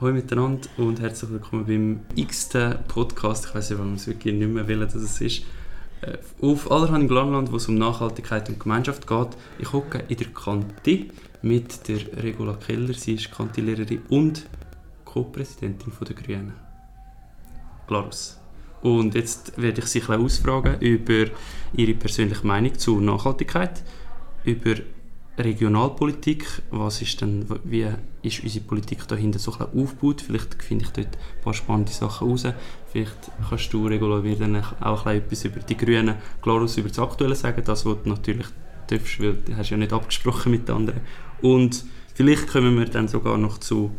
Hallo miteinander und herzlich willkommen beim x-ten Podcast. Ich weiß nicht, warum es wirklich nicht mehr will, dass es ist. Äh, auf Allerhand im Glanland, wo es um Nachhaltigkeit und Gemeinschaft geht. Ich hocke in der Kante mit der Regula Keller. Sie ist Kantilehrerin und Co-Präsidentin der Grünen. Glarus. Und jetzt werde ich Sie ein ausfragen über Ihre persönliche Meinung zur Nachhaltigkeit, über Regionalpolitik, was ist denn, wie ist unsere Politik dahinter so ein aufgebaut? Vielleicht finde ich dort ein paar spannende Sachen raus. Vielleicht kannst du, Regula, mir dann auch etwas über die Grünen, Glarus, über das Aktuelle sagen, das, was du natürlich darfst, weil du hast ja nicht abgesprochen mit den anderen. Und vielleicht kommen wir dann sogar noch zu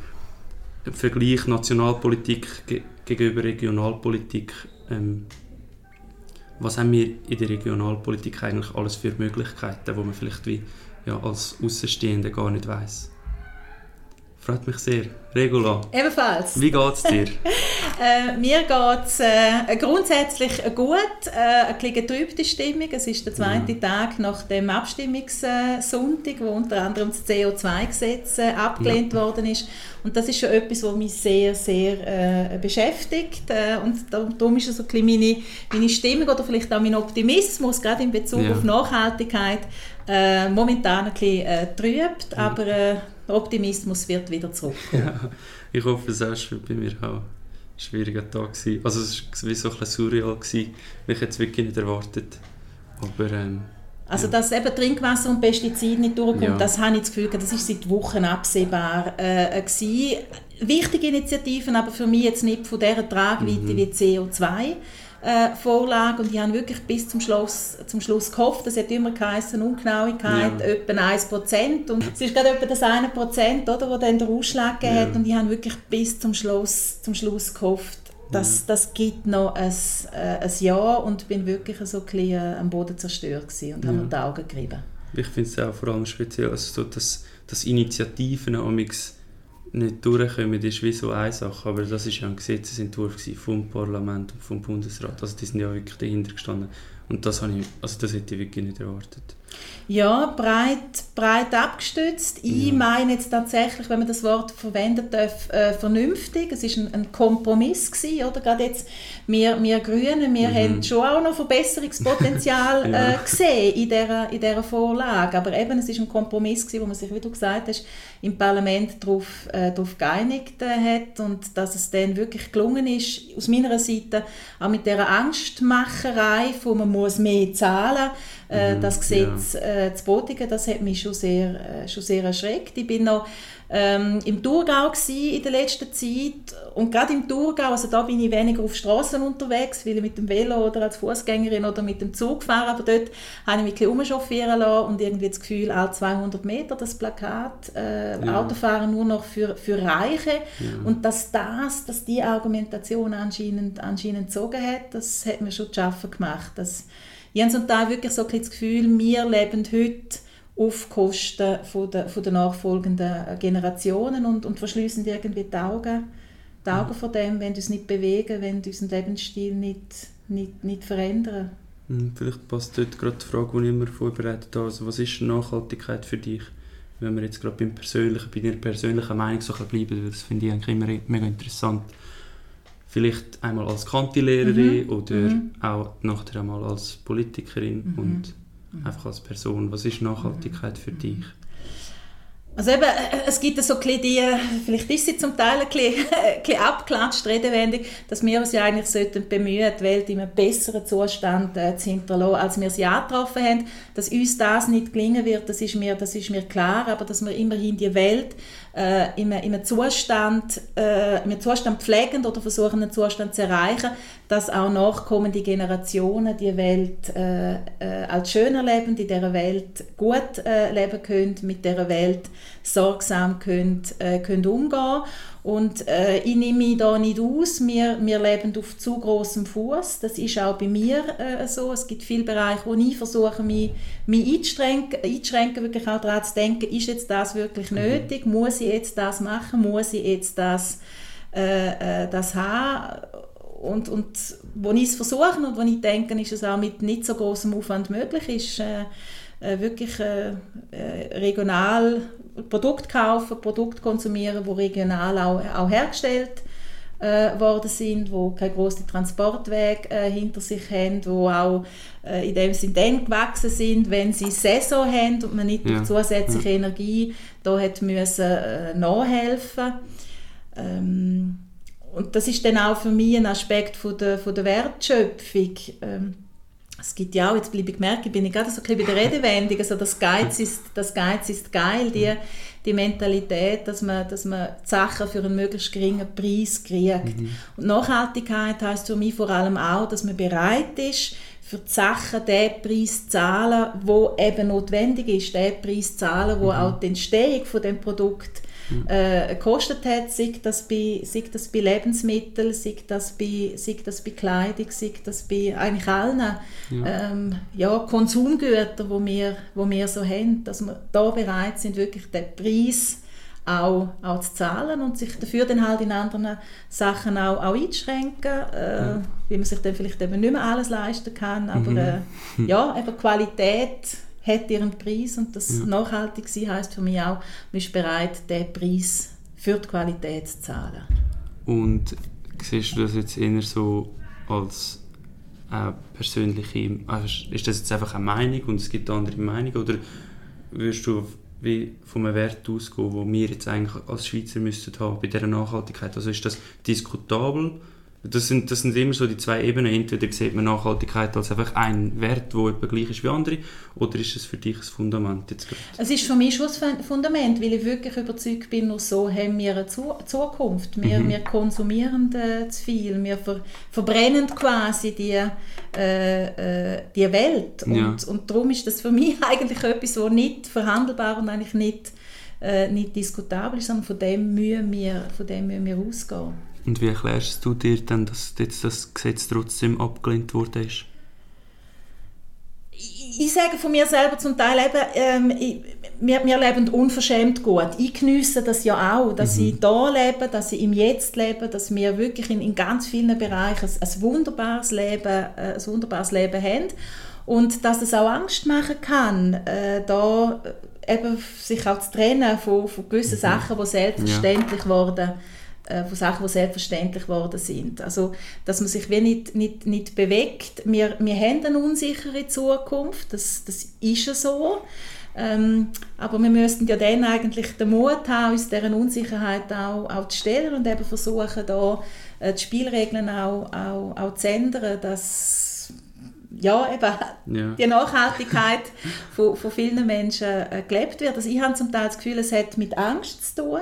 Vergleich Nationalpolitik gegenüber Regionalpolitik. Ähm, was haben wir in der Regionalpolitik eigentlich alles für Möglichkeiten, wo man vielleicht wie ja, als Außenstehender gar nicht weiß. Freut mich sehr. Regula. Ebenfalls. Wie geht es dir? äh, mir geht es äh, grundsätzlich gut. Äh, eine getrübte Stimmung. Es ist der zweite ja. Tag nach dem Abstimmungssonntag, wo unter anderem das CO2-Gesetz äh, abgelehnt ja. worden ist. Und das ist schon etwas, was mich sehr, sehr äh, beschäftigt. Äh, und darum ist so ein meine, meine Stimmung oder vielleicht auch mein Optimismus, gerade in Bezug ja. auf Nachhaltigkeit, äh, momentan ein bisschen äh, trübt, aber äh, der Optimismus wird wieder zurück. Ja, ich hoffe, es war bei mir auch ein schwieriger Tag. Gewesen. Also es war wie so ein bisschen surreal, gewesen, weil ich jetzt wirklich nicht erwartet aber ähm, also ja. dass eben Trinkwasser und Pestizide nicht durchkommt, ja. das habe ich das Gefühl, das ist seit Wochen absehbar äh, gewesen. Wichtige Initiativen, aber für mich jetzt nicht von dieser Tragweite mhm. wie CO2 äh, Vorlage und ich habe wirklich bis zum Schluss, zum Schluss gehofft, es hat immer geheißen, Ungenauigkeit, ja. etwa 1% und es ist gerade etwa das 1%, oder, wo dann der Ausschlag ja. hat und ich habe wirklich bis zum Schluss, zum Schluss gehofft, dass, das gibt noch ein, äh, ein Jahr und bin wirklich so ein bisschen äh, am Boden zerstört und ja. habe mir die Augen gerieben. Ich finde es auch vor allem speziell, also so, dass, dass Initiativen amix nicht durchkommen, ist wie so eine Sache, aber das war ja ein Gesetzesentwurf vom Parlament und vom Bundesrat, also die sind ja wirklich dahinter gestanden. Und das, habe ich, also das hätte ich wirklich nicht erwartet. Ja, breit, breit abgestützt. Ich meine jetzt tatsächlich, wenn man das Wort verwenden darf, äh, vernünftig. Es war ein, ein, Kompromiss gewesen, oder? Gerade jetzt wir, wir Grünen, wir mhm. haben schon auch noch Verbesserungspotenzial ja. äh, gesehen in dieser, in dieser Vorlage. Aber eben, es war ein Kompromiss gewesen, wo man sich, wie du gesagt hast, im Parlament darauf, äh, darauf geeinigt äh, hat und dass es dann wirklich gelungen ist, aus meiner Seite auch mit dieser Angstmacherei, wo man muss mehr zahlen muss, äh, mhm, das Gesetz ja. Äh, zu bodigen, das hat mich schon sehr, äh, schon sehr erschreckt. Ich bin noch ähm, im Thurgau in der letzten Zeit und gerade im Thurgau, also da bin ich weniger auf Straßen unterwegs, weil ich mit dem Velo oder als Fußgängerin oder mit dem Zug fahre, aber dort habe ich mich ein bisschen lassen und irgendwie das Gefühl, alle 200 Meter das Plakat, äh, ja. Autofahren nur noch für, für Reiche ja. und dass das, dass die Argumentation anscheinend, anscheinend gezogen hat, das hat mir schon zu schaffen gemacht, dass ich habe zum Teil wirklich so das Gefühl, wir leben heute auf Kosten von der, von der nachfolgenden Generationen und, und verschließen irgendwie die Augen, die Augen mhm. von dem, wenn wir uns nicht bewegen, wenn wir unseren Lebensstil nicht, nicht, nicht verändern. Mhm, vielleicht passt dort gerade die Frage, die ich mir vorbereitet habe. Also, was ist Nachhaltigkeit für dich? Wenn wir jetzt gerade beim persönlichen, bei deiner persönlichen Meinung so bleiben, das finde ich eigentlich immer mega interessant vielleicht einmal als Kantilehrerin mhm. oder mhm. auch nachher einmal als Politikerin mhm. und mhm. einfach als Person. Was ist Nachhaltigkeit für dich? Also eben, äh, es gibt so ein die, vielleicht ist sie zum Teil ein bisschen, ein bisschen abgeklatscht, Redewendung, dass wir uns ja eigentlich sollten bemühen, die Welt in einem besseren Zustand äh, zu hinterlassen, als wir sie angetroffen haben. Dass uns das nicht gelingen wird, das ist mir, das ist mir klar, aber dass wir immerhin die Welt äh, in, einem, Zustand, äh, in einem Zustand pflegen oder versuchen, einen Zustand zu erreichen, dass auch nachkommende Generationen die Welt äh, äh, als schöner leben, in dieser Welt gut äh, leben können, mit dieser Welt sorgsam können, äh, können umgehen und äh, ich nehme mich da nicht aus. Wir, wir leben auf zu großem Fuß. Das ist auch bei mir äh, so. Es gibt viele Bereiche, wo ich versuche, mich, mich einzuschränken, einzuschränken, wirklich auch daran zu denken, ist jetzt das wirklich mhm. nötig? Muss ich jetzt das machen? Muss ich jetzt das, äh, äh das haben? Und, und wo ich es versuche und wo ich denke, ist es auch mit nicht so großem Aufwand möglich, ist äh, äh, wirklich regional Produkte kaufen, Produkte konsumieren, die regional auch, auch hergestellt äh, worden sind, wo keinen grossen Transportweg äh, hinter sich haben, wo auch äh, in dem Sinne dann gewachsen sind, wenn sie Saison haben und man nicht ja. durch zusätzliche ja. Energie da hat müssen äh, nachhelfen. Ähm, und das ist dann auch für mich ein Aspekt von der, von der Wertschöpfung. Ähm, es gibt ja auch, jetzt bleibe ich bin ich gerade so ein bisschen bei der Redewendung, also das Geiz ist, das Geiz ist geil, die, die Mentalität, dass man, dass man die Sachen für einen möglichst geringen Preis kriegt. Mhm. Und Nachhaltigkeit heißt für mich vor allem auch, dass man bereit ist, für die Sachen den Preis zu zahlen, der eben notwendig ist, den Preis zu zahlen, wo mhm. auch die Entstehung von dem Produkt äh, gekostet hat, sei das, bei, sei das bei Lebensmitteln, sei das bei, sei das bei Kleidung, sei das bei eigentlich allen ja. Ähm, ja, Konsumgütern, wo wir, wo wir so haben, dass wir da bereit sind, wirklich den Preis auch, auch zu zahlen und sich dafür dann halt in anderen Sachen auch, auch einzuschränken, äh, ja. wie man sich dann vielleicht eben nicht mehr alles leisten kann, aber mhm. äh, ja, eben Qualität hat ihren Preis und das ja. nachhaltig sein heißt für mich auch, man ist bereit, den Preis für die Qualität zu zahlen. Und siehst du das jetzt eher so als äh, persönliche, also ist das jetzt einfach eine Meinung und es gibt andere Meinungen oder würdest du wie von einem Wert ausgehen, den wir jetzt eigentlich als Schweizer müssten haben bei dieser Nachhaltigkeit? Also ist das diskutabel das sind, das sind immer so die zwei Ebenen. Entweder sieht man Nachhaltigkeit als einfach ein Wert, der etwa gleich ist wie andere, oder ist es für dich ein Fundament jetzt Es ist für mich schon ein Fundament, weil ich wirklich überzeugt bin, nur so haben wir eine Zukunft. Wir, mhm. wir konsumieren äh, zu viel, wir ver verbrennen quasi die, äh, äh, die Welt. Und, ja. und darum ist das für mich eigentlich etwas, was nicht verhandelbar und eigentlich nicht, äh, nicht diskutabel ist, sondern von dem müssen wir, von dem müssen wir ausgehen. Und wie erklärst du dir dann, dass jetzt das Gesetz trotzdem abgelehnt wurde? Ich, ich sage von mir selber zum Teil eben, ähm, ich, wir, wir leben unverschämt gut. Ich genieße das ja auch, dass mhm. ich da lebe, dass ich im Jetzt lebe, dass wir wirklich in, in ganz vielen Bereichen ein, ein wunderbares Leben, äh, ein wunderbares Leben haben und dass es auch Angst machen kann, äh, da eben sich auch zu trennen von, von gewissen mhm. Sachen, die selbstverständlich ja. wurden äh, von Sachen, die selbstverständlich geworden sind. Also, dass man sich wie nicht, nicht, nicht bewegt. Wir, wir haben eine unsichere Zukunft, das, das ist ja so. Ähm, aber wir müssten ja dann eigentlich den Mut haben, uns dieser Unsicherheit auch, auch zu stellen und eben versuchen, da äh, die Spielregeln auch, auch, auch zu ändern, dass ja, eben ja. die Nachhaltigkeit von, von vielen Menschen äh, gelebt wird. Also ich habe zum Teil das Gefühl, es hat mit Angst zu tun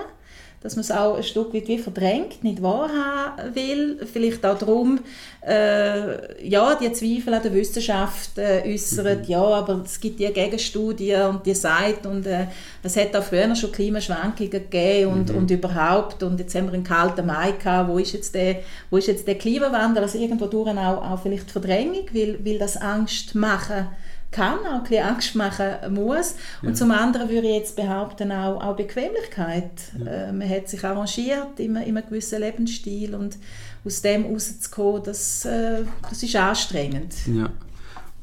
dass man es auch ein Stück weit wie verdrängt, nicht wahrhaben will. Vielleicht auch darum, äh, ja, die Zweifel an der Wissenschaft äh, äußern, mhm. ja, aber es gibt die Gegenstudie und die sagt, und äh, es hat auch früher schon Klimaschwankungen gegeben und, mhm. und überhaupt, und jetzt haben wir einen kalten Mai gehabt, wo ist jetzt der, wo ist jetzt der Klimawandel, also irgendwo durch auch, auch vielleicht Verdrängung, weil, weil das Angst machen kann, auch ein bisschen Angst machen muss. Und ja. zum anderen würde ich jetzt behaupten, auch, auch Bequemlichkeit. Ja. Äh, man hat sich arrangiert in, in einem gewissen Lebensstil und aus dem rauszukommen, das, äh, das ist anstrengend. Ja.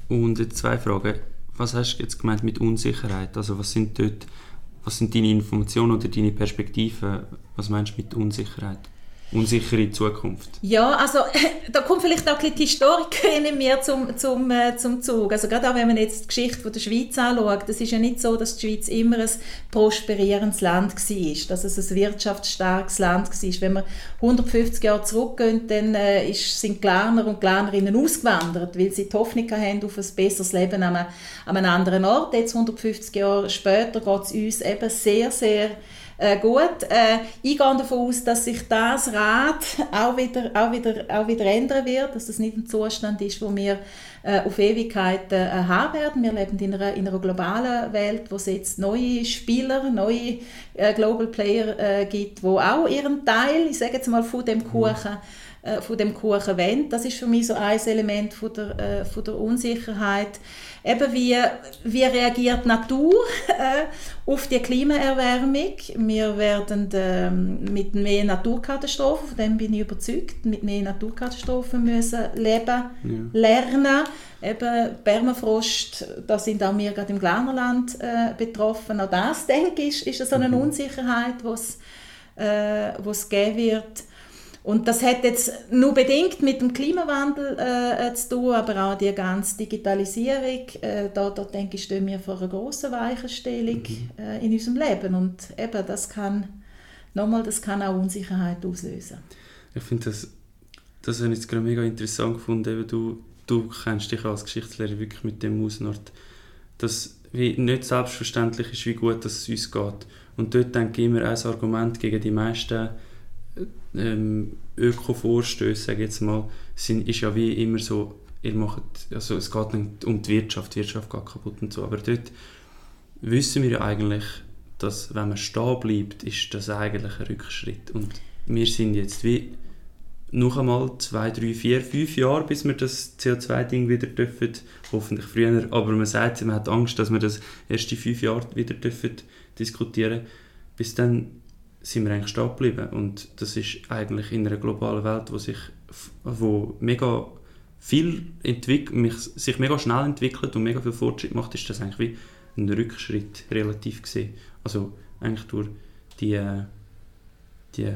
Und jetzt zwei Fragen. Was hast du jetzt gemeint mit Unsicherheit? Also was sind dort, was sind deine Informationen oder deine Perspektiven? Was meinst du mit Unsicherheit? Unsichere Zukunft. Ja, also da kommt vielleicht auch die Historikerin in mir zum, zum, äh, zum Zug. Also gerade auch wenn man jetzt die Geschichte von der Schweiz anschaut, es ist ja nicht so, dass die Schweiz immer ein prosperierendes Land war, dass es ein wirtschaftsstarkes Land war. Wenn wir 150 Jahre zurückgehen, dann äh, ist, sind Glarner und Glarnerinnen ausgewandert, weil sie die Hoffnung haben auf ein besseres Leben an einem, an einem anderen Ort. Jetzt 150 Jahre später geht es uns eben sehr, sehr äh, gut, äh, ich gehe davon aus, dass sich das Rad auch wieder, auch wieder, auch wieder ändern wird, dass das nicht ein Zustand ist, wo wir äh, auf Ewigkeit äh, haben werden. Wir leben in einer, in einer globalen Welt, wo es jetzt neue Spieler, neue äh, Global Player äh, gibt, wo auch ihren Teil, ich sage jetzt mal, von dem Kuchen äh, von dem Kuchen wollen. Das ist für mich so ein Element von der, von der Unsicherheit. Eben wie, wie reagiert die Natur äh, auf die Klimaerwärmung? Wir werden äh, mit mehr Naturkatastrophen, von dem bin ich überzeugt, mit mehr Naturkatastrophen müssen leben, ja. lernen. Eben Permafrost, da sind auch wir gerade im Glarnerland äh, betroffen. Auch das, denke ich, ist, ist so eine mhm. Unsicherheit, die es äh, geben wird. Und das hat jetzt nur bedingt mit dem Klimawandel äh, zu tun, aber auch die ganze Digitalisierung. Äh, da, da denke ich, stehen wir vor einer grossen Weichenstellung mhm. äh, in unserem Leben. Und eben, das kann, nochmal, das kann auch Unsicherheit auslösen. Ich finde das, das habe ich jetzt gerade mega interessant gefunden. Eben du, du kennst dich als Geschichtslehrer wirklich mit dem Ausnord, dass wie nicht selbstverständlich ist, wie gut es uns geht. Und dort denke ich immer, ein Argument gegen die meisten ähm, Öko-Vorstöße, sage jetzt mal, sind, ist ja wie immer so, ihr macht, also es geht nicht um die Wirtschaft, die Wirtschaft geht kaputt und so, aber dort wissen wir ja eigentlich, dass wenn man stehen bleibt, ist das eigentlich ein Rückschritt und wir sind jetzt wie noch einmal zwei, drei, vier, fünf Jahre, bis wir das CO2-Ding wieder dürfen, hoffentlich früher, aber man sagt, man hat Angst, dass wir das erst in fünf Jahren wieder dürfen diskutieren. Bis dann sind wir eigentlich stehen geblieben. Und das ist eigentlich in einer globalen Welt, wo sich wo mega viel entwickelt, sich mega schnell entwickelt und mega viel Fortschritt macht, ist das eigentlich wie ein Rückschritt relativ gesehen. Also eigentlich durch die, die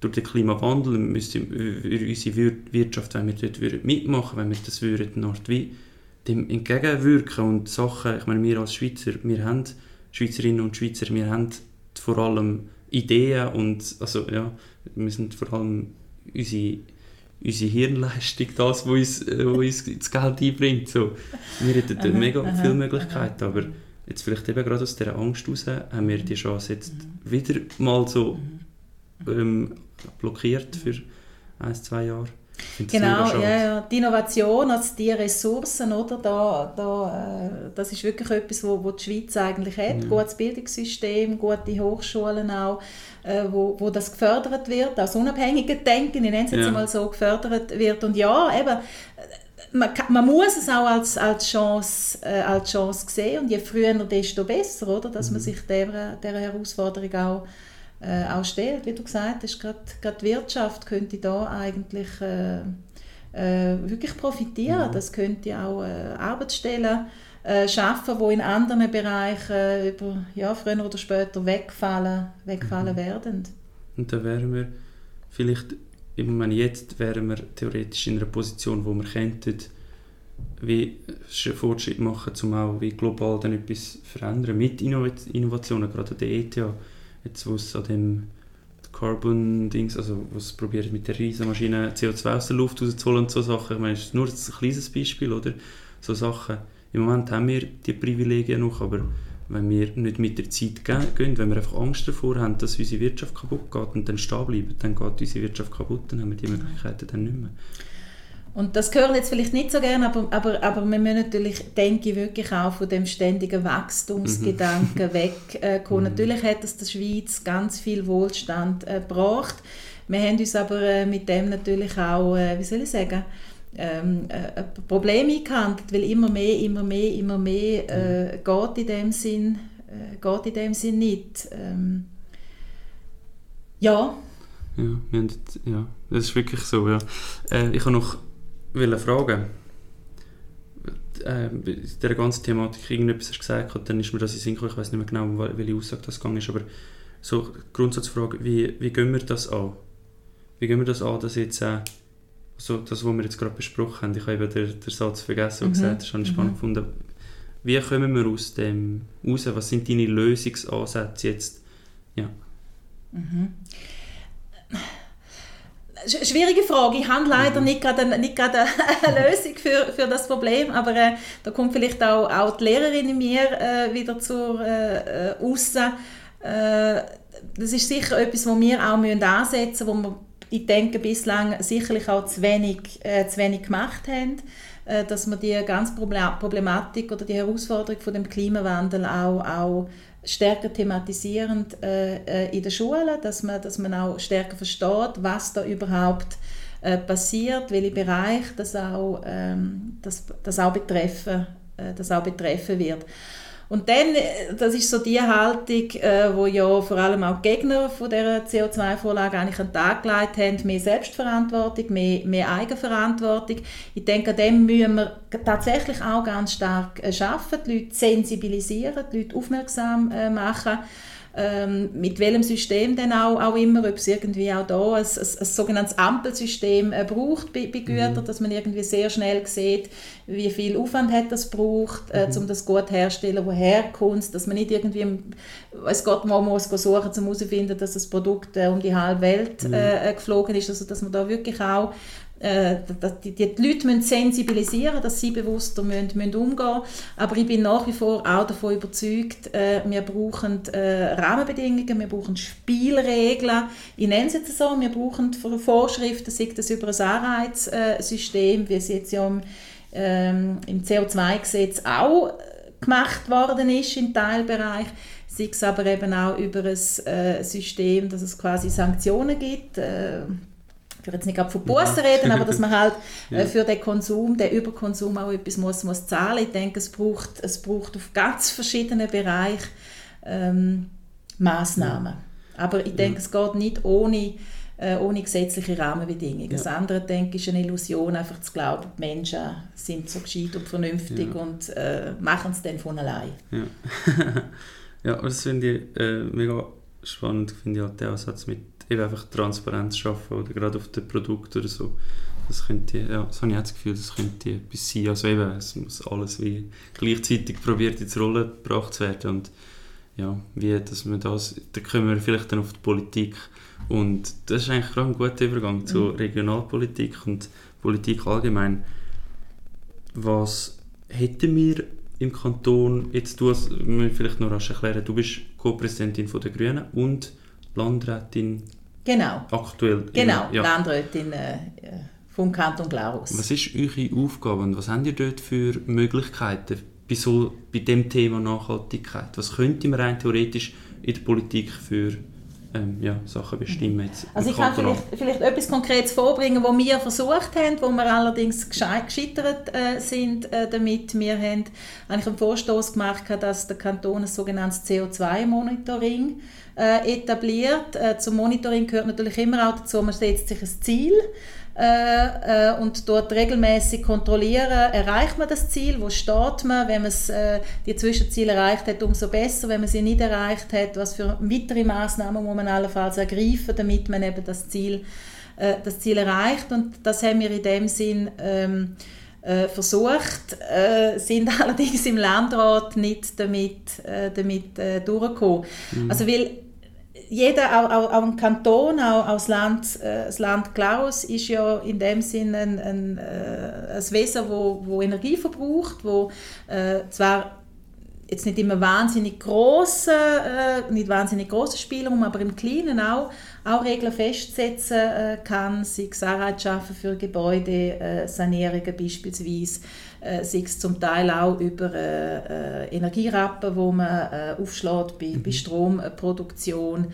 durch den Klimawandel müsste unsere Wirtschaft, wenn wir dort mitmachen wenn wir das würden, Nord wie dem entgegenwirken und Sachen, ich meine, wir als Schweizer, wir haben Schweizerinnen und Schweizer, wir haben vor allem Ideen und also ja, wir sind vor allem unsere, unsere Hirnleistung das, was uns, wo uns das Geld einbringt. So, wir hätten aha, mega aha, viele Möglichkeiten, aha. aber jetzt vielleicht eben gerade aus dieser Angst heraus haben wir die Chance jetzt mhm. wieder mal so mhm. ähm, blockiert für ein, zwei Jahre. Genau, ja, ja. die Innovation, also die Ressourcen, oder, da, da, äh, das ist wirklich etwas, wo, wo die Schweiz eigentlich hat. Ja. Gutes Bildungssystem, gute Hochschulen auch, äh, wo, wo das gefördert wird, aus unabhängigen Denken, ich nenne es jetzt ja. mal so, gefördert wird. Und ja, eben, man, man muss es auch als, als, Chance, äh, als Chance sehen und je früher, desto besser, oder, dass mhm. man sich dieser, dieser Herausforderung auch äh, auch stellt. Wie du gesagt hast, gerade die Wirtschaft könnte da eigentlich äh, äh, wirklich profitieren. Ja. Das könnte auch äh, Arbeitsstellen äh, schaffen, die in anderen Bereichen über, ja, früher oder später wegfallen, wegfallen mhm. werden. Und da wären wir vielleicht, ich meine, jetzt wären wir theoretisch in einer Position, wo wir könnten, wie Fortschritt machen, um auch wie global dann etwas verändern mit Innovationen, gerade der ETH jetzt wo es an dem Carbon-Dings, also was probiert mit der Riesenmaschine CO2 aus der Luft rauszuholen und so Sachen, ich meine, das ist nur ein kleines Beispiel, oder? So Sachen. Im Moment haben wir die Privilegien noch, aber wenn wir nicht mit der Zeit gehen, wenn wir einfach Angst davor haben, dass unsere Wirtschaft kaputt geht und dann stehen bleiben, dann geht unsere Wirtschaft kaputt, dann haben wir die Möglichkeiten dann nicht mehr. Und das hören jetzt vielleicht nicht so gerne, aber, aber, aber wir müssen natürlich, denke ich, wirklich auch von dem ständigen Wachstumsgedanken mhm. wegkommen. Mhm. Natürlich hat es der Schweiz ganz viel Wohlstand äh, gebracht. Wir haben uns aber äh, mit dem natürlich auch, äh, wie soll ich sagen, ähm, äh, Probleme gehandelt, weil immer mehr, immer mehr, immer mehr äh, mhm. geht in dem Sinn, äh, geht in dem Sinn nicht. Ähm, ja. Ja, haben, ja, das ist wirklich so, ja. Äh, ich habe noch wollte fragen, äh, dieser ganzen Thematik irgendetwas hast gesagt und dann ist mir das in Sinn gekommen, ich weiß nicht mehr genau, welche Aussage das gegangen ist, aber so Grundsatzfrage, wie, wie gehen wir das an? Wie gehen wir das an, dass jetzt äh, so das, was wir jetzt gerade besprochen haben, ich habe eben den, den Satz vergessen, den mhm. gesagt das habe ich spannend mhm. gefunden. Wie kommen wir aus dem raus? Was sind deine Lösungsansätze jetzt? Ja. Mhm schwierige Frage. Ich habe leider mhm. nicht gerade eine, nicht gerade eine Lösung für, für das Problem, aber äh, da kommt vielleicht auch, auch die Lehrerin in mir äh, wieder zur äh, Aussen. Äh, äh, das ist sicher etwas, wo wir auch müssen ansetzen müssen, wo wir, ich denke, bislang sicherlich auch zu wenig, äh, zu wenig gemacht haben dass wir die ganze Problematik oder die Herausforderung von dem Klimawandel auch, auch stärker thematisierend äh, äh, in den Schulen, dass man, dass man auch stärker versteht, was da überhaupt äh, passiert, welche Bereiche das auch, ähm, das, das auch betreffen, äh, das auch betreffen wird. Und dann, äh, das ist so die Haltung, äh, wo ja vor allem auch Gegner von der CO2-Vorlage eigentlich an den Tag gelegt haben, mehr Selbstverantwortung, mehr, mehr Eigenverantwortung. Ich denke, an dem müssen wir tatsächlich auch ganz stark äh, schaffen, die Leute sensibilisieren, die Leute aufmerksam äh, machen ähm, mit welchem System denn auch, auch immer, ob es irgendwie auch da ein, ein, ein sogenanntes Ampelsystem äh, braucht bei, bei Gütern, mhm. dass man irgendwie sehr schnell sieht, wie viel Aufwand hat das braucht, äh, mhm. um das gut herzustellen, woher kommt dass man nicht irgendwie, es geht mal muss suchen, um herauszufinden, dass das Produkt äh, um die halbe Welt mhm. äh, geflogen ist, also dass man da wirklich auch äh, die, die, Leute müssen sensibilisieren, dass sie bewusster müssen, müssen umgehen Aber ich bin nach wie vor auch davon überzeugt, äh, wir brauchen äh, Rahmenbedingungen, wir brauchen Spielregeln. Ich nenne es jetzt so, wir brauchen Vorschriften, sei das über ein Anreizsystem, wie es jetzt ja im, ähm, im CO2-Gesetz auch gemacht worden ist im Teilbereich sei es aber eben auch über ein äh, System, dass es quasi Sanktionen gibt. Äh, will jetzt nicht von Bussen reden, aber dass man halt äh, für den Konsum, den Überkonsum auch etwas muss, muss zahlen. Ich denke, es braucht, es braucht auf ganz verschiedenen Bereichen ähm, Massnahmen. Ja. Aber ich denke, ja. es geht nicht ohne, äh, ohne gesetzliche Rahmenbedingungen. Ja. Das andere, denke ich, ist eine Illusion, einfach zu glauben, die Menschen sind so gescheit und vernünftig und äh, machen es dann von allein. Ja, ja das finde ich äh, mega spannend, finde ich halt den Ansatz mit eben einfach Transparenz schaffen oder gerade auf dem Produkt oder so. Das könnte, ja, das habe ich das Gefühl, das könnte etwas sein. Also eben, es muss alles wie gleichzeitig probiert ins Rollen gebracht zu werden und ja, wie, dass man das, da kommen wir vielleicht dann auf die Politik und das ist eigentlich gerade ein guter Übergang zu mhm. Regionalpolitik und Politik allgemein. Was hätten wir im Kanton, jetzt du, hast, vielleicht noch rasch erklären, du bist Co-Präsidentin der Grünen und Landrätin Genau. Aktuell. Genau, ja. Landrätin äh, vom Kanton Glarus. Was ist eure Aufgabe und was habt ihr dort für Möglichkeiten bei, so, bei dem Thema Nachhaltigkeit? Was könnte man rein theoretisch in der Politik für ähm, ja, Sachen bestimmen. Jetzt also ich kann vielleicht, vielleicht, etwas Konkretes vorbringen, was wir versucht haben, wo wir allerdings gescheitert äh, sind äh, damit. Wir haben eigentlich einen Vorstoß gemacht, dass der Kanton ein sogenanntes CO2-Monitoring äh, etabliert. Äh, zum Monitoring gehört natürlich immer auch dazu, man setzt sich ein Ziel äh, äh, und dort regelmäßig kontrollieren, erreicht man das Ziel, wo steht man, wenn man äh, die Zwischenziele erreicht hat, umso besser, wenn man sie nicht erreicht hat, was für weitere Maßnahmen muss man allenfalls ergreifen, damit man eben das Ziel, äh, das Ziel erreicht und das haben wir in dem Sinn ähm, äh, versucht, äh, sind allerdings im Landrat nicht damit, äh, damit äh, durchgekommen. Mhm. Also weil jeder, auch, auch, auch ein Kanton, auch, auch Land, äh, das Land Klaus ist ja in dem Sinne ein, ein, äh, ein Wesen, wo, wo Energie verbraucht, wo äh, zwar jetzt nicht immer wahnsinnig große, äh, nicht wahnsinnig große Spielraum, aber im Kleinen auch, auch Regeln festsetzen äh, kann, sei es Anreizschaffen für Gebäude, äh, beispielsweise, äh, sei es zum Teil auch über äh, äh Energierappen, wo man äh, aufschlägt bei, mhm. bei Stromproduktion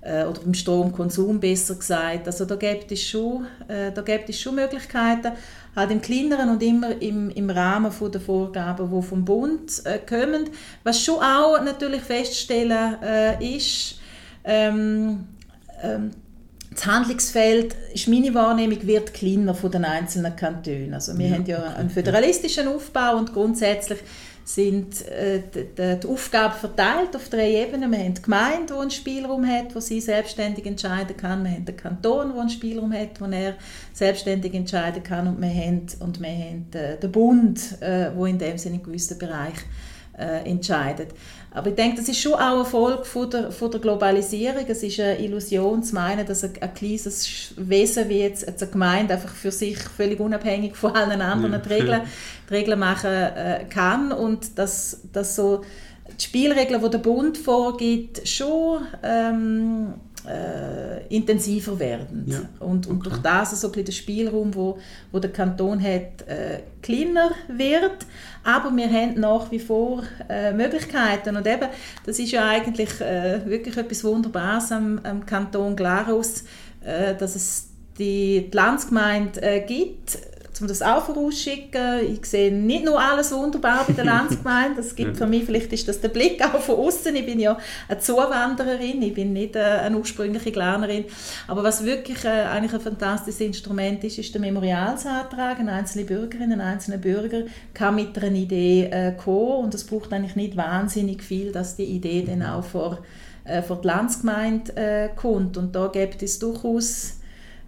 äh, oder beim Stromkonsum besser gesagt. Also da gibt es schon, äh, da gibt es schon Möglichkeiten, halt im kleineren und immer im, im Rahmen von der Vorgaben, die vom Bund kommen. Was schon auch natürlich feststellen ist, ähm, ähm, das Handlungsfeld, ist meine Wahrnehmung, wird kleiner von den einzelnen Kantonen. Also wir ja, haben ja okay. einen föderalistischen Aufbau und grundsätzlich sind äh, die, die, Aufgaben verteilt auf drei Ebenen. Wir haben die Gemeinde, die einen Spielraum hat, wo sie selbstständig entscheiden kann. Wir haben den Kanton, der einen Spielraum hat, wo er selbstständig entscheiden kann. Und wir haben, und wir haben äh, den Bund, äh, wo in dem Sinne in gewissen Bereich äh, entscheidet. Aber ich denke, das ist schon auch eine Folge von der, von der Globalisierung. Es ist eine Illusion zu meinen, dass ein, ein kleines Wesen wie jetzt eine Gemeinde einfach für sich völlig unabhängig von allen anderen ja. die, Regeln, die Regeln machen äh, kann und dass, dass so die Spielregeln, die der Bund vorgibt, schon ähm, äh, intensiver werden. Ja. Und, und okay. durch das so ein der Spielraum, wo, wo der Kanton hat, äh, kleiner wird. Aber wir haben nach wie vor äh, Möglichkeiten. Und eben, das ist ja eigentlich äh, wirklich etwas Wunderbares am, am Kanton Glarus, äh, dass es die, die Landsgemeinde äh, gibt, um das auch vorausschicken. Ich sehe nicht nur alles wunderbar bei der Landsgemeinde. Das gibt für mich, vielleicht ist das der Blick auch von außen. Ich bin ja eine Zuwandererin, ich bin nicht äh, eine ursprüngliche Glarnerin. Aber was wirklich äh, eigentlich ein fantastisches Instrument ist, ist der Memorialsantrag. Eine einzelne Bürgerin, ein einzelner Bürger kann mit einer Idee äh, kommen und es braucht eigentlich nicht wahnsinnig viel, dass die Idee dann auch vor, äh, vor die Landsgemeinde äh, kommt. Und da gibt es durchaus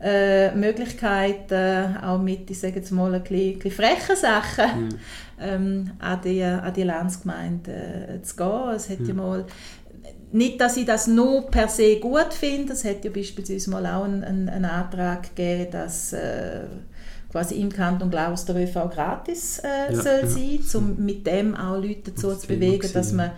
äh, Möglichkeiten, auch mit, ich sage jetzt mal, ein bisschen, bisschen frechen Sachen ja. ähm, an, die, an die Landsgemeinde äh, zu gehen. Es hat ja. ja mal nicht, dass ich das nur per se gut finde. Es hat ja beispielsweise mal auch einen, einen, einen Antrag gegeben, dass äh, quasi im Kanton Glarus der ÖV gratis äh, ja, soll sein, um mit dem auch Leute dazu zu bewegen, dass man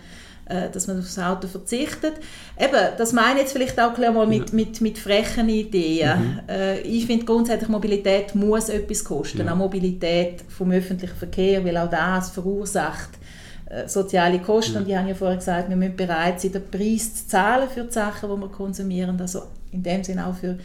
äh, dass man aufs Auto verzichtet. Eben, das meine ich jetzt vielleicht auch mal mit, ja. mit, mit frechen Ideen. Mhm. Äh, ich finde grundsätzlich, Mobilität muss etwas kosten. Ja. Auch Mobilität vom öffentlichen Verkehr, weil auch das verursacht äh, soziale Kosten. Ja. Und ich habe ja vorher gesagt, wir müssen bereit sein, den Preis zu zahlen für die Sachen, die wir konsumieren. Also in dem Sinne auch für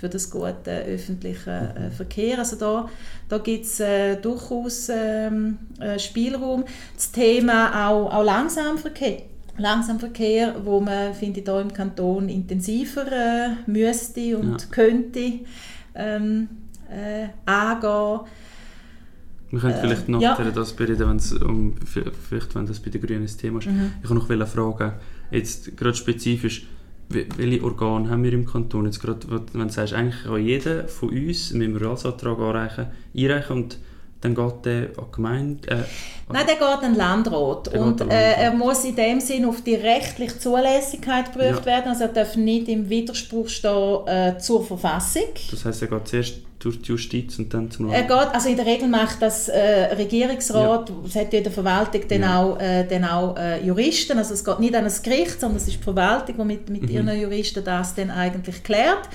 für das gute öffentliche äh, mhm. Verkehr. Also da, da gibt es äh, durchaus ähm, äh, Spielraum. Das Thema auch, auch Langsamverkehr. Langsamverkehr, wo man, finde ich, hier im Kanton intensiver äh, müsste und ja. könnte ähm, äh, angehen. Wir können vielleicht äh, nachher ja. das bereden, wenn es um, vielleicht, wenn das bei den Grünen das Thema ist. Mhm. Ich wollte noch fragen, jetzt gerade spezifisch, welche Organe haben wir im Kanton? Jetzt gerade, wenn du sagst, eigentlich kann jeder von uns einen Memorialsantrag anreichen, einreichen und dann geht der an Gemeinde? Äh, Nein, der geht an den Landrat. und äh, er muss in dem Sinn auf die rechtliche Zulässigkeit geprüft ja. werden. Also er darf nicht im Widerspruch stehen äh, zur Verfassung. Das heißt, er geht zuerst durch die Justiz und dann zum Land? Er geht, also in der Regel macht das äh, Regierungsrat, ja. hat ja in der Verwaltung dann ja. auch, äh, dann auch äh, Juristen, also es geht nicht an das Gericht, sondern es ist die Verwaltung, die mit, mit mhm. ihren Juristen das dann eigentlich klärt.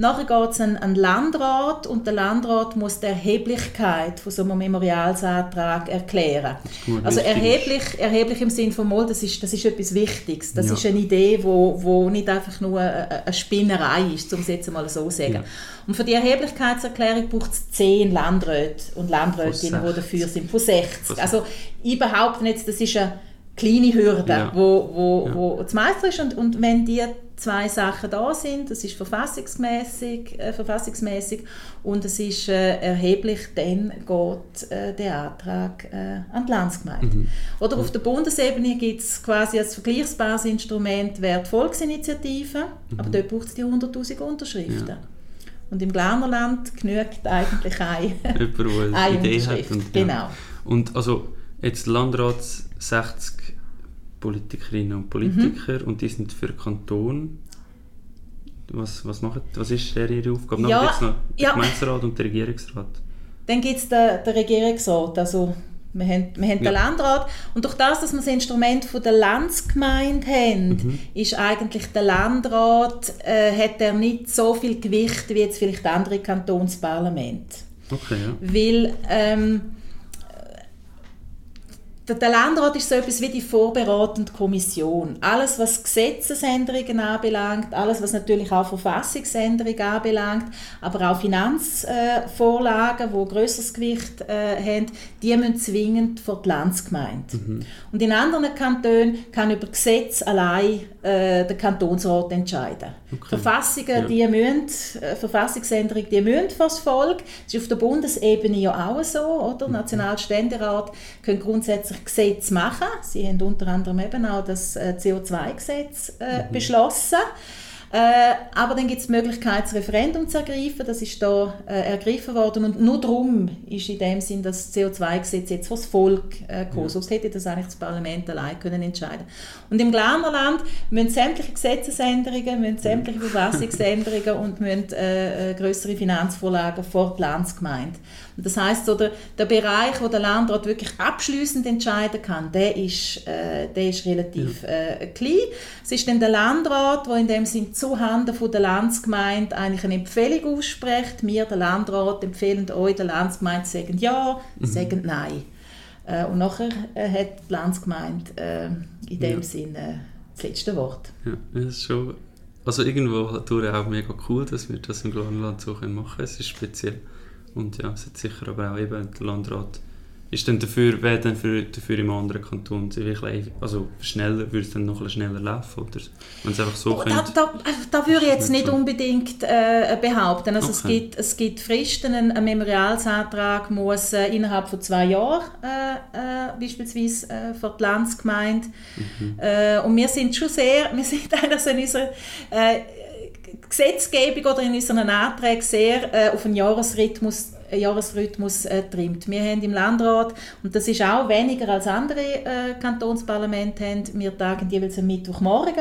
Nachher geht es an, den Landrat und der Landrat muss die Erheblichkeit von so einem Memorialsantrag erklären. Also erheblich, erheblich im Sinne von Moll, das ist, das ist etwas Wichtiges. Das ja. ist eine Idee, wo, wo nicht einfach nur eine, eine Spinnerei ist, um es jetzt mal so zu sagen. Ja. Und für die Erheblichkeitserklärung braucht es zehn Landräte und Landrätinnen, die dafür sind, von 60. Also ich behaupte jetzt, das ist eine kleine Hürde, ja. wo, wo, ja. wo zu meistern ist. Und, und wenn die zwei Sachen da sind, das ist verfassungsmäßig, äh, verfassungsmäßig und es ist äh, erheblich, dann geht äh, der Antrag äh, an die Landsgemeinde. Mhm. Oder auf der Bundesebene gibt es quasi als vergleichbares Instrument wäre Volksinitiative, mhm. aber dort braucht es die 100'000 Unterschriften. Ja. Und im Glarnerland genügt eigentlich eine, Jemand, eine Idee Unterschrift. Und, ja. Genau. Und also jetzt Landrat 60 Politikerinnen und Politiker mhm. und die sind für Kanton. Was, was, machen, was ist ihre Aufgabe? Ja, es noch den ja. Gemeinderat und den Regierungsrat. Dann gibt es den, den Regierungsrat. Also wir haben, wir haben ja. den Landrat und durch das, dass wir das Instrument von der Landsgemeinde haben, mhm. ist eigentlich der Landrat äh, hat er nicht so viel Gewicht wie jetzt vielleicht andere Kantonsparlamente. Okay, ja. Weil ähm, der Landrat ist so etwas wie die vorberatende Kommission. Alles, was Gesetzesänderungen anbelangt, alles, was natürlich auch Verfassungsänderungen anbelangt, aber auch Finanzvorlagen, die grösseres Gewicht äh, haben, die müssen zwingend vor die Landsgemeinde. Mhm. Und in anderen Kantonen kann über Gesetz allein äh, der Kantonsrat entscheiden. Okay. Verfassungen, ja. die müssen, äh, Verfassungsänderungen, die müssen vor das Volk. Das ist auf der Bundesebene ja auch so, oder? Mhm. Nationalständerat können grundsätzlich Gesetze machen. Sie haben unter anderem eben auch das äh, CO2-Gesetz äh, mhm. beschlossen. Äh, aber dann gibt es die Möglichkeit, das Referendum zu ergreifen. Das ist da äh, ergriffen worden. Und nur darum ist in dem Sinn das CO2-Gesetz jetzt vor das Volk äh, gekommen. Ja. Sonst hätte das eigentlich das Parlament allein können entscheiden Und im Glarnerland müssen sämtliche Gesetzesänderungen, müssen sämtliche Verfassungsänderungen und müssen äh, äh, größere Finanzvorlagen vor die Landsgemeinde. Und das heißt, so der, der Bereich, wo der Landrat wirklich abschließend entscheiden kann, der ist, äh, der ist relativ ja. äh, klein. Es ist dann der Landrat, der in dem Sinn zuhanden von der Landsgemeinde eigentlich eine Empfehlung ausspricht. Wir, der Landrat, empfehlen euch, der Landsgemeinde, sagen ja, mhm. sagen nein. Äh, und nachher äh, hat die Landsgemeinde äh, in dem ja. Sinn äh, das letzte Wort. Ja, das ist schon also irgendwo auch mega cool, dass wir das im Glanland so machen können. Es ist speziell. Und ja, es hat sicher aber auch eben der Landrat ist dann dafür, wäre dann für, dafür im anderen Kanton also schneller, würde es dann noch ein schneller laufen, oder? Wenn es einfach so oh, da, da, da, würde ich jetzt nicht unbedingt äh, behaupten. Also okay. es, gibt, es gibt Fristen, ein, ein Memorialsantrag muss äh, innerhalb von zwei Jahren äh, äh beispielsweise äh, für die Landsgemeinde mhm. Äh, und wir sind schon sehr, wir sind eigentlich in unserer Gesetzgebung oder in unseren Anträgen sehr auf einen Jahresrhythmus Jahresrhythmus äh, trimmt. Wir haben im Landrat, und das ist auch weniger als andere äh, Kantonsparlamente haben, wir tagen jeweils am Mittwochmorgen.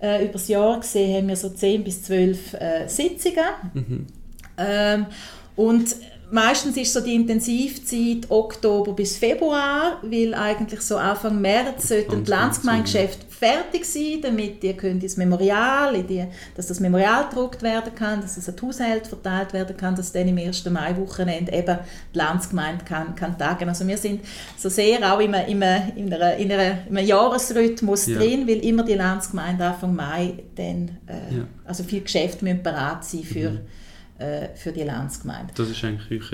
Äh, über das Jahr gesehen haben wir so 10 bis 12 äh, Sitzungen. Mhm. Ähm, und meistens ist so die Intensivzeit Oktober bis Februar, weil eigentlich so Anfang März sollten die Landsgemeingeschäfte fertig sein, damit ihr könnt ins Memorial, die, dass das Memorial gedruckt werden kann, dass es an die Haushalte verteilt werden kann, dass dann im ersten Mai-Wochenende eben die Landsgemeinde kann, kann tagen. Also wir sind so sehr auch immer, immer in, einer, in, einer, in einem Jahresrhythmus ja. drin, weil immer die Landsgemeinde Anfang Mai dann, äh, ja. also viele Geschäfte müssen bereit sein für mhm äh, für die Landsgemeinde. Das ist eigentlich euch,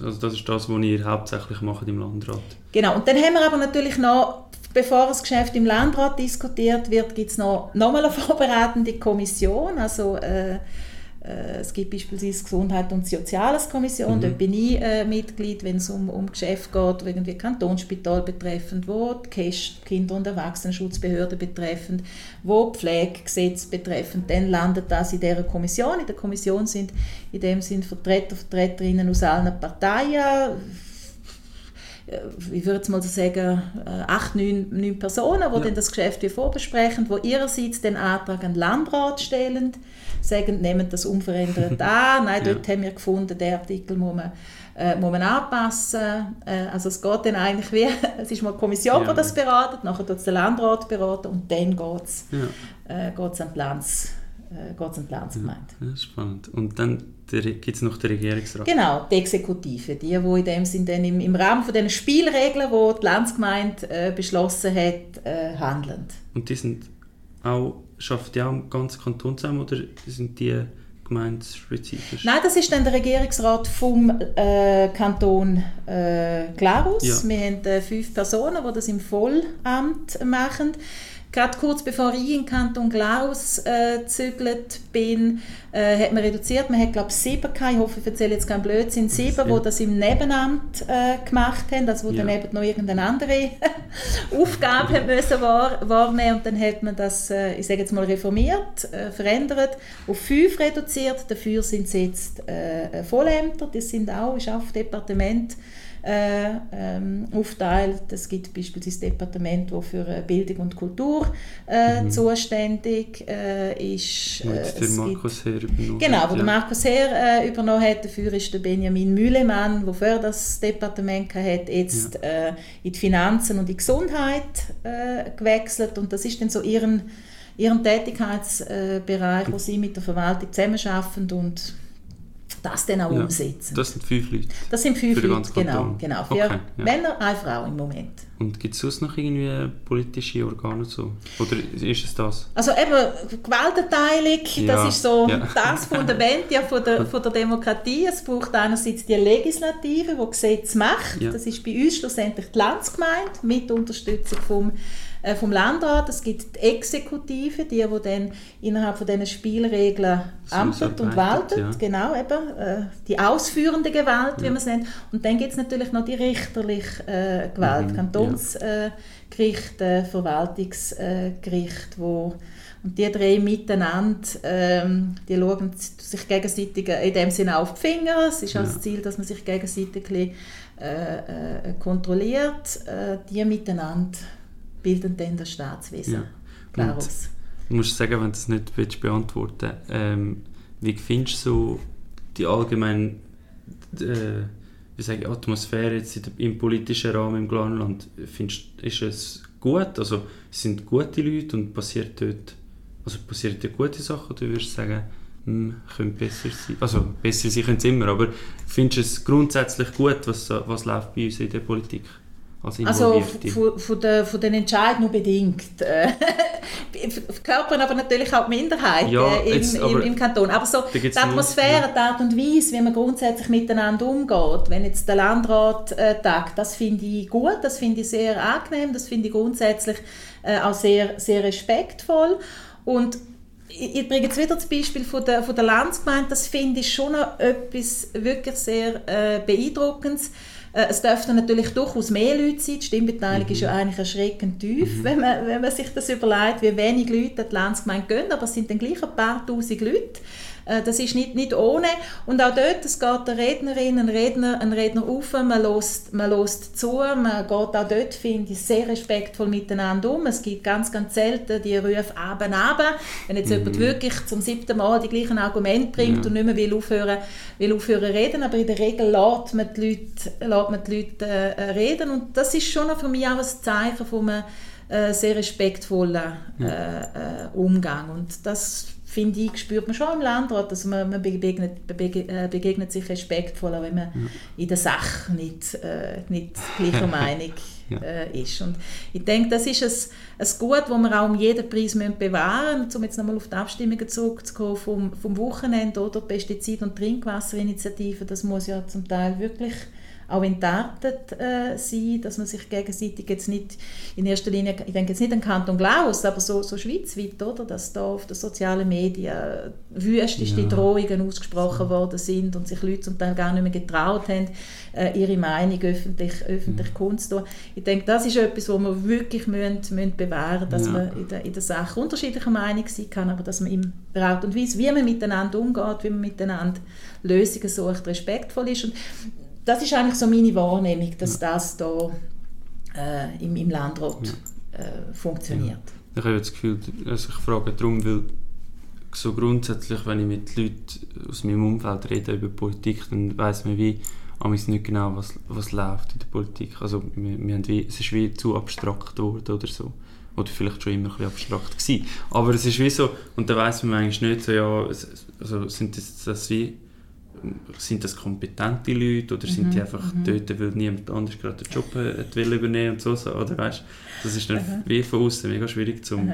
also das ist das, was ihr hauptsächlich macht im Landrat. Genau, und dann haben wir aber natürlich noch Bevor das Geschäft im Landrat diskutiert wird, gibt es noch, noch mal eine vorbereitende Kommission. Also, äh, es gibt beispielsweise die Gesundheit und Soziales Kommission, mhm. dort bin ich äh, Mitglied, wenn es um, um Geschäfte geht, irgendwie Kantonsspital betreffend, wo die KEST, Kinder- und Erwachsenenschutzbehörde betreffend, wo Pflegegesetz betreffend, dann landet das in dieser Kommission. In der Kommission sind in dem Sinn Vertreter, Vertreterinnen aus allen Parteien, äh, ich würde mal so sagen, äh, acht, neun, neun Personen, die ja. dann das Geschäft vorbesprechen, die ihrerseits den Antrag an den Landrat stellen, sagen, nehmen das unverändert an. Nein, dort ja. haben wir gefunden, der Artikel muss man, äh, muss man anpassen. Äh, also es geht dann eigentlich wie, es ist mal eine Kommission, ja. die das beratet, nachher tut es der Landrat beraten und dann geht es ja. äh, an die Lands, äh, an die Landsgemeinde. Ja, spannend. Und dann gibt es noch den Regierungsrat? Genau, die Exekutive, die, die in dem Sinn dann im, im Rahmen von den Spielregeln, die die Landsgemeinde äh, beschlossen hat, äh, handeln. Und die sind auch, schafft die auch im ganzen Kanton zusammen oder sind die gemeindespezifisch? Nein, das ist dann der Regierungsrat vom äh, Kanton äh, Glarus. Ja. Wir haben äh, fünf Personen, die das im Vollamt machen. Gerade kurz bevor ich in Kanton Glaus äh, gezügelt bin, äh, hat man reduziert. Man hat, glaube ich, sieben gehabt. Ich hoffe, ich erzähle jetzt keinen Blödsinn. Sieben, die das im Nebenamt äh, gemacht haben, also wo ja. dann eben noch irgendeine andere Aufgabe haben müssen wahr, wahrnehmen Und dann hat man das, äh, ich sage jetzt mal, reformiert, äh, verändert, auf fünf reduziert. Dafür sind es jetzt äh, Vollämter. Das sind auch, ist auch auf Departement äh, ähm, aufteilt. Es gibt beispielsweise das Departement, das für äh, Bildung und Kultur äh, mhm. zuständig äh, ist. Wo jetzt der Markus Herr übernommen Genau, wo ja. der Markus Herr äh, übernommen hat. Dafür ist der Benjamin Mühlemann, der vorher das Departement hatte, jetzt ja. Äh, in die Finanzen und die Gesundheit gewechselt. Und das ist dann so ihren ihren Tätigkeitsbereich, wo sie mit der Verwaltung zusammenarbeiten und das dann auch ja, umsetzen. Das sind fünf Leute? Das sind fünf Leute, genau. genau. Vier okay, ja. Männer, eine Frau im Moment. Und gibt es sonst noch irgendwie politische Organe so? Oder ist es das? Also eben Gewaltenteilung, ja, das ist so das Fundament ja von, der, von der Demokratie. Es braucht einerseits die Legislative, die Gesetze macht. Das ist bei uns schlussendlich die Landsgemeinde mit Unterstützung vom vom Landrat. Es gibt die Exekutive, die, die dann innerhalb von diesen Spielregeln amtet und waltet. Ja. Genau, eben, äh, die ausführende Gewalt, ja. wie man es nennt. Und dann gibt es natürlich noch die richterliche äh, Gewalt, mhm. Kantonsgericht, ja. Verwaltungsgericht, wo und die drei miteinander, ähm, die schauen sich gegenseitig in dem Sinne auf die Finger. Es ist ja. das Ziel, dass man sich gegenseitig äh, äh, kontrolliert. Äh, die miteinander bilden dann das Staatswesen. Ja. Du musst sagen, wenn du es nicht willst beantworten willst, ähm, wie findest du die allgemeine äh, wie sage ich, Atmosphäre jetzt im politischen Rahmen im Glanland? Findest, ist es gut? Also sind gute Leute und passiert dort also passieren dort gute Sachen oder würdest du sagen, hm, könnte besser sein? Also besser sein können es immer, aber findest du es grundsätzlich gut, was, was läuft bei uns in der Politik? Also von, der, von den Entscheidungen nur bedingt. Äh, verkörpern aber natürlich auch die Minderheit Ja, äh, im, jetzt, im, im Kanton. Aber so die Atmosphäre, die Art und Weise, wie man grundsätzlich miteinander umgeht, wenn jetzt der Landrat äh, tagt, das finde ich gut, das finde ich sehr angenehm, das finde ich grundsätzlich äh, auch sehr, sehr respektvoll. Und ich bringe jetzt wieder das Beispiel von der, von der Landsgemeinde, das finde ich schon etwas wirklich sehr äh, Beeindruckendes. Äh, Es dürften natürlich durchaus mehr Leute sein. Die Stimmbeteiligung ist ja eigentlich erschreckend tief, wenn, man, wenn man sich das überlegt, wie wenig Leute die Landsgemeinde gehen. Aber es sind dann gleich ein paar tausend Leute. Äh, Das ist nicht, nicht ohne. Und auch dort, es geht eine Rednerin, ein Redner, ein Redner auf, man lässt, man lässt zu, man geht auch dort, finde ich, sehr respektvoll miteinander um. Es gibt ganz, ganz selten die Rufe «Aben, Aben». Wenn jetzt jemand wirklich zum siebten Mal die gleichen Argumente bringt Ja. und nicht mehr will aufhören, will aufhören reden, aber in der Regel lässt man die Leute, lässt man die Leute äh, reden. Und das ist schon für mich auch ein Zeichen von einem äh, sehr respektvollen äh, äh, Umgang. Und das finde ich, spürt man schon im Landrat, dass man, man begegnet, bege- äh, begegnet sich respektvoll, auch wenn man in der Sache nicht, äh, nicht gleicher Meinung Ja. äh, ist. Und ich denke, das ist ein, ein Gut, das wir auch um jeden Preis müssen bewahren müssen. Um jetzt nochmal auf die Abstimmungen zurückzukommen vom, vom Wochenende oder Pestizid- und Trinkwasserinitiative, das muss ja zum Teil wirklich auch entartet äh, sein, dass man sich gegenseitig jetzt nicht in erster Linie, ich denke jetzt nicht an Kanton Glarus, aber so, so schweizweit, oder, dass da auf den sozialen Medien wüsteste Ja. Drohungen ausgesprochen worden sind und sich Leute zum Teil gar nicht mehr getraut haben, äh, ihre Meinung öffentlich, öffentlich kundzutun. Ich denke, das ist etwas, wo wir wirklich müssen, müssen bewahren dass Ja. man in der, in der Sache unterschiedlicher Meinung sein kann, aber dass man in der Art und Weise, wie man miteinander umgeht, wie man miteinander Lösungen sucht, respektvoll ist. Und das ist eigentlich so meine Wahrnehmung, dass das da äh, im, im Landrat äh, funktioniert. Ich habe das Gefühl, also ich frage darum, weil so grundsätzlich, wenn ich mit Leuten aus meinem Umfeld rede über Politik, dann weiss man wie amigs nicht genau, was, was läuft in der Politik. Also wir, wir haben wie, es ist wie zu abstrakt geworden oder so. Oder vielleicht schon immer ein bisschen abstrakt gewesen. Aber es ist wie so, und da weiss man eigentlich nicht so, ja, es- also sind das, das wie, sind das kompetente Leute oder sind die einfach dort, weil niemand anders gerade den Job äh, will übernehmen und so, so oder weißt, das ist dann wie von außen mega schwierig zum,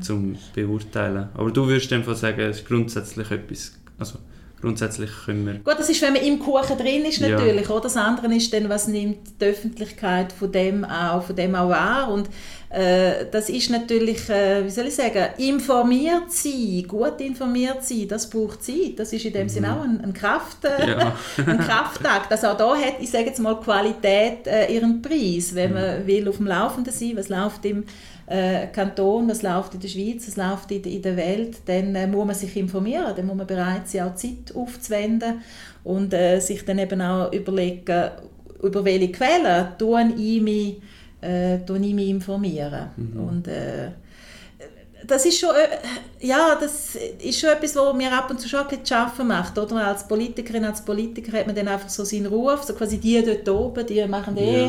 zum beurteilen. Aber du würdest einfach sagen, es ist grundsätzlich etwas, also grundsätzlich können wir Gut, das ist, wenn man im Kuchen drin ist Ja. natürlich, oder? Das andere ist dann, was nimmt die Öffentlichkeit von dem auch, von dem auch wahr und äh, das ist natürlich, äh, wie soll ich sagen, informiert sein, gut informiert sein, das braucht Zeit, das ist in dem Sinne auch ein, ein, Kraft, äh, Mhm. Ja. ein Kraftakt. Also auch da hat, ich sage jetzt mal, Qualität äh, ihren Preis, wenn Mhm. man will auf dem Laufenden sein, was läuft im äh, Kanton, was läuft in der Schweiz, was läuft in, der- in der Welt, dann äh, muss man sich informieren, dann muss man bereit sein, auch Zeit aufzuwenden und äh, sich dann eben auch überlegen, über welche Quellen tue ich mich, äh, ich mich informieren. Und äh, das ist schon, äh, ja, das ist schon etwas, was mir ab und zu schon ein zu schaffen macht. Oder? Als Politikerin, als Politiker hat man dann einfach so seinen Ruf, so quasi die dort oben, die machen eh,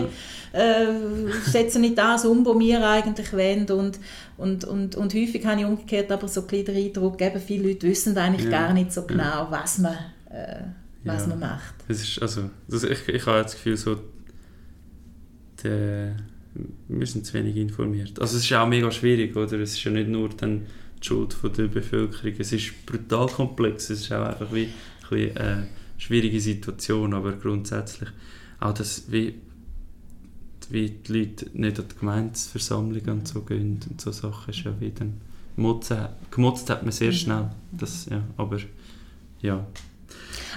Ja. äh, setzen nicht das um, was wir eigentlich wollen. Und, und, und, und häufig habe ich umgekehrt aber so ein den Eindruck, eben, viele Leute wissen eigentlich Ja. gar nicht so genau, was man, äh, was Ja. man macht. Es ist, also, das, ich, ich habe das Gefühl, so, die, wir sind zu wenig informiert. Also es ist auch mega schwierig, oder? Es ist ja nicht nur dann die Schuld von der Bevölkerung, es ist brutal komplex, es ist auch einfach wie ein bisschen, äh, schwierige Situation, aber grundsätzlich auch das, wie, wie die Leute nicht an die Gemeindeversammlung und so gehen und so Sachen ist ja wie dann gemotzt hat man sehr schnell, das, ja, aber ja,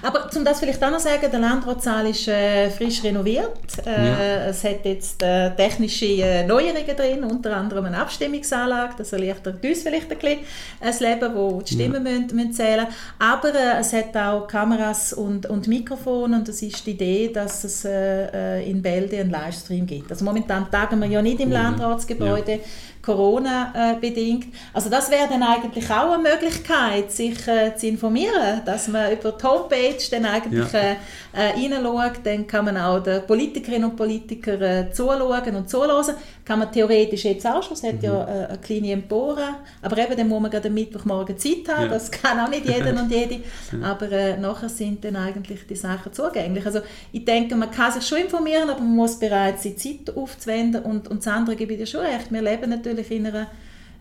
Aber um das vielleicht auch noch zu sagen, der Landratssaal ist äh, frisch renoviert. Äh, Ja. Es hat jetzt äh, technische äh, Neuerungen drin, unter anderem eine Abstimmungsanlage. Das erleichtert uns vielleicht ein bisschen das Leben, wo die Stimmen müssen, müssen zählen Aber äh, es hat auch Kameras und, und Mikrofone und das ist die Idee, dass es äh, in Bälde einen Livestream gibt. Also momentan tagen wir ja nicht im Mhm. Landratsgebäude. Corona-bedingt. Also das wäre dann eigentlich auch eine Möglichkeit, sich äh, zu informieren, dass man über die Homepage dann eigentlich Ja. äh, äh, reinschaut, dann kann man auch den Politikerinnen und Politikern äh, zuschauen und zuhören. Kann man theoretisch jetzt auch schon, es hat ja äh, eine kleine Empore, aber eben dann muss man gerade am Mittwochmorgen Zeit haben, Ja. das kann auch nicht jeder und jede, aber äh, nachher sind dann eigentlich die Sachen zugänglich. Also ich denke, man kann sich schon informieren, aber man muss bereit sein, Zeit aufzuwenden. Und, und das andere gebe ich dir schon recht, wir leben natürlich in einer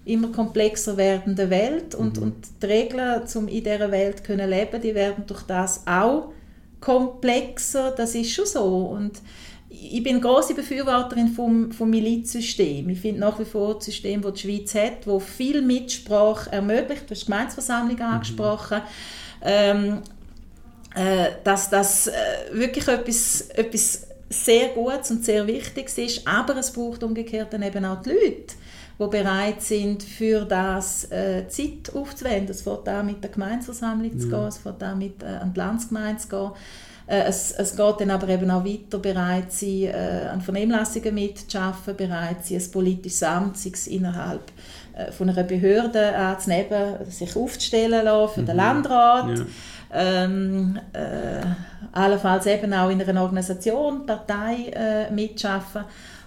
immer komplexer werdenden Welt. Und, mhm. und die Regeln, um in dieser Welt können leben, die werden durch das auch komplexer. Das ist schon so und ich bin eine große Befürworterin vom, vom Milizsystem. Ich finde nach wie vor das System, das die Schweiz hat, wo viel Mitsprache ermöglicht. Du hast die Gemeinsversammlung mhm. angesprochen. Ähm, äh, dass das äh, wirklich etwas, etwas sehr Gutes und sehr Wichtiges ist, aber es braucht umgekehrt dann eben auch die Leute, die bereit sind, für das äh, Zeit aufzuwenden. Es fängt auch mit der Gemeindeversammlung zu gehen, es fängt auch mit äh, an die Landsgemeinde zu gehen. Äh, es, es geht dann aber eben auch weiter, bereit sein, äh, an Vernehmlassungen mitzuarbeiten, bereit sein, ein politisches Amt, sei es innerhalb äh, von einer Behörde anzunehmen, sich aufzustellen lassen für mhm. den Landrat. Ja. Ähm, äh, allenfalls eben auch in einer Organisation, Partei äh, mitschaffen.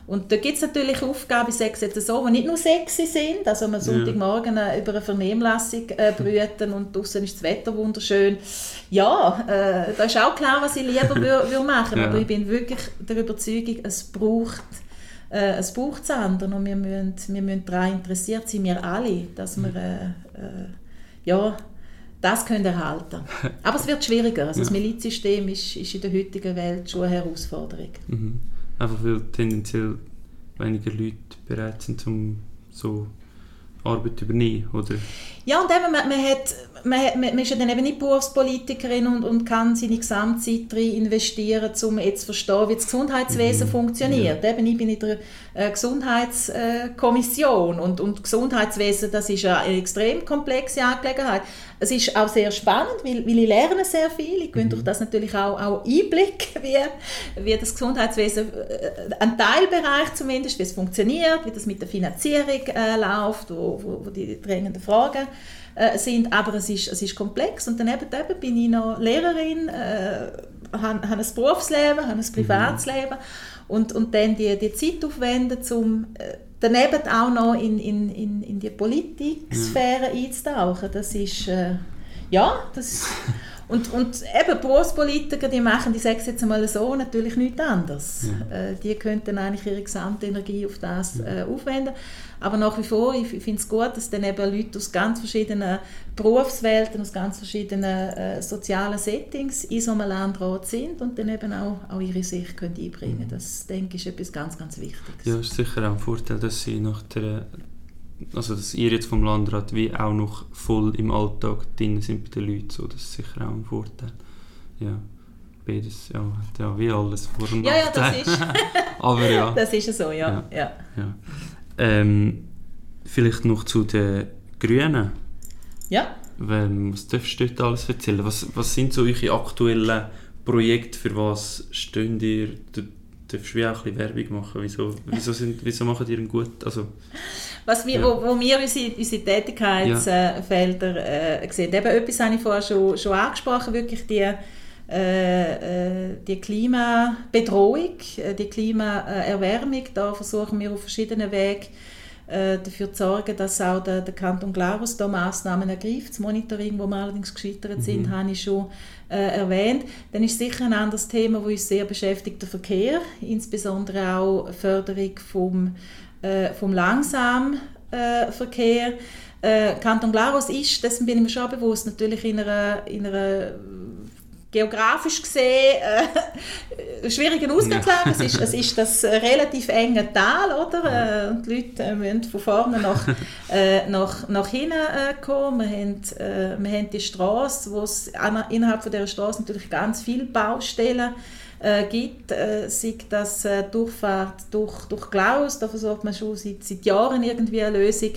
Und da gibt es natürlich Aufgaben, ich sage es jetzt so, die nicht nur sexy sind, also am Sonntagmorgen äh, über eine Vernehmlassung äh, brüten und draußen ist das Wetter wunderschön. Ja, äh, da ist auch klar, was ich lieber würde wür machen, ja. aber ich bin wirklich der Überzeugung, es braucht äh, es braucht anderen und wir müssen, wir müssen daran interessiert sein, wir alle, dass wir äh, äh, ja, das können erhalten. Aber es wird schwieriger. Also ja. Das Milizsystem ist, ist in der heutigen Welt schon eine Herausforderung. Mhm. Einfach weil tendenziell weniger Leute bereit sind, um so Arbeit zu übernehmen, oder? Ja, und eben, man, man, hat, man, man ist ja dann eben nicht Berufspolitikerin und, und kann seine Gesamtzeit investieren, um jetzt zu verstehen, wie das Gesundheitswesen mhm. funktioniert. Ja. Eben, ich bin in der äh, Gesundheitskommission und, und Gesundheitswesen, das ist eine extrem komplexe Angelegenheit. Es ist auch sehr spannend, weil, weil ich lerne sehr viel. Ich gewinne mhm. durch das natürlich auch, auch Einblick, wie, wie das Gesundheitswesen, äh, ein Teilbereich zumindest, wie es funktioniert, wie das mit der Finanzierung äh, läuft, wo, wo, wo die drängenden Fragen äh, sind, aber es ist, es ist komplex und daneben eben bin ich noch Lehrerin, äh, habe, habe ein Berufsleben, habe ein mhm. Privatsleben mhm. und, und dann die, die Zeit aufwenden, um äh, daneben auch noch in, in, in, in die Politiksphäre mhm. einzutauchen, das ist, äh, ja, das Und, und eben Berufspolitiker, die machen, die sage jetzt einmal so, natürlich nichts anderes. Ja. Äh, die könnten eigentlich ihre gesamte Energie auf das äh, aufwenden. Aber nach wie vor, ich finde es gut, dass dann eben Leute aus ganz verschiedenen Berufswelten, aus ganz verschiedenen äh, sozialen Settings in so einem Landrat sind und dann eben auch, auch ihre Sicht können einbringen können. Mhm. Das, denke ich, ist etwas ganz, ganz Wichtiges. Ja, ist sicher auch ein Vorteil, dass sie nach der also dass ihr jetzt vom Landrat wie auch noch voll im Alltag drin sind bei den Leuten, so, das ist sicher auch ein Vorteil. Ja, beides, ja, ja wie alles vor und Ja, ja, das ist, Aber ja. das ist so, ja. ja. ja. Ähm, vielleicht noch zu den Grünen. Ja. Was darfst du dort alles erzählen? Was, was sind so eure aktuellen Projekte, für was stehen ihr? Du darfst wie auch ein bisschen Werbung machen. Wieso, wieso, sind, wieso machen ihr einen gut... Also, was wir, ja. wo, wo wir unsere, unsere Tätigkeitsfelder ja. äh, sehen. Eben etwas habe ich vorher schon, schon angesprochen, wirklich die, die Klimabedrohung, äh, die Klimaerwärmung. Da versuchen wir auf verschiedenen Wegen äh, dafür zu sorgen, dass auch der, der Kanton Glarus da Massnahmen ergreift. Das Monitoring, wo wir allerdings gescheitert sind, mhm. habe ich schon äh, erwähnt. Dann ist sicher ein anderes Thema, das uns sehr beschäftigt, der Verkehr, insbesondere auch Förderung vom äh, vom Langsamverkehr. Äh, Kanton Glarus ist, dessen bin ich mir schon bewusst, natürlich in einer, in einer geografisch gesehen äh, schwierigen Ausgangslage. es, ist, es ist das relativ enge Tal, oder? Äh, und die Leute äh, müssen von vorne nach, äh, nach, nach hinten äh, kommen. Wir haben, äh, wir haben die Straße, wo es innerhalb von dieser Straße natürlich ganz viele Baustellen gibt äh, sei das Durchfahrt durch, durch Klaus, da versucht man schon seit, seit Jahren irgendwie eine Lösung,